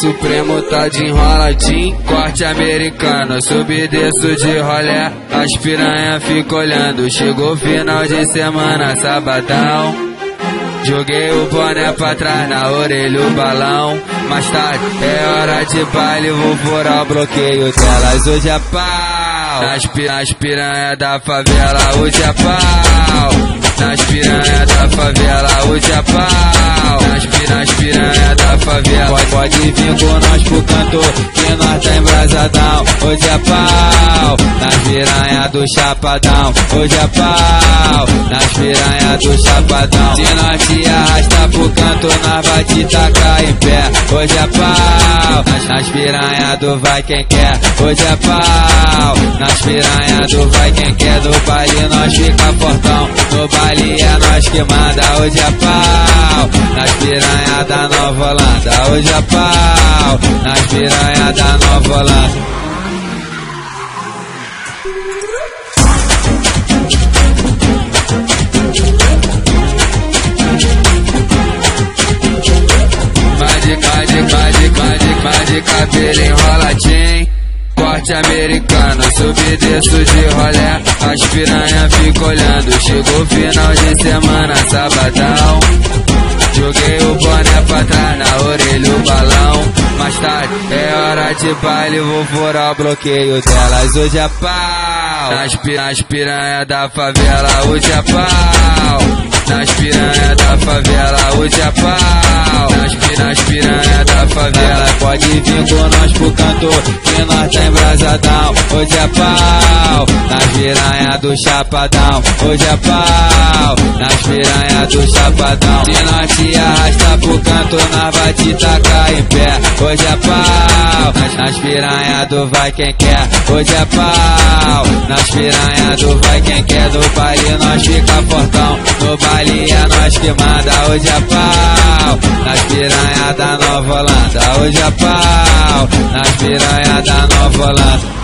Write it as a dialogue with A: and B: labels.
A: Supremo tá de enroladinho, corte americano, subi desço de rolé, as piranha fica olhando, chegou final de semana, sabadão. Joguei o boné pra trás, na orelha o balão. Mais tarde é hora de baile, vou furar o bloqueio delas. Hoje é pau, nas, nas piranha da favela, hoje é pau. Nas piranha da favela, hoje é pau. Nas, nas piranha favela, pode, pode vir com nós pro cantor, que nós tá embrasadão. Hoje é pau, nas piranha do chapadão. Hoje é pau, nas piranha do chapadão. Se nós te arrasta pro canto, nós vai te tacar em pé. Hoje é pau, nas piranha do vai quem quer. Hoje é pau, nas piranha do vai quem quer. Do baile nós fica fortão, no baile é nós que manda. Hoje é pau, nas piranha da Nova Holanda. Hoje é pau, nas piranha da Nova Holanda. de cabelo enroladinho Corte americano, subi de rolé As piranha fica olhando Chegou final de semana, sabadão Joguei o boné pra trás, na orelha o balão Mais tarde é hora de baile, vou furar o bloqueio delas Hoje é pau Nas, nas piranha da favela, hoje é pau Nas piranha da favela, hoje é pau Nas, nas piranha da favela Pode vir com nós pro cantor, que nós tá embrasadão. Hoje é pau, nas piranha do chapadão. Hoje é pau, nas piranha do chapadão. Se nós canto, na vai te tacar em pé. Hoje é pau, nas piranha do vai quem quer. Hoje é pau, nas piranha do vai quem quer. No baile nós fica portão no baile é nós que manda. Hoje é pau, nas piranha da Nova Holanda. Hoje é pau, nas piranha da Nova Holanda.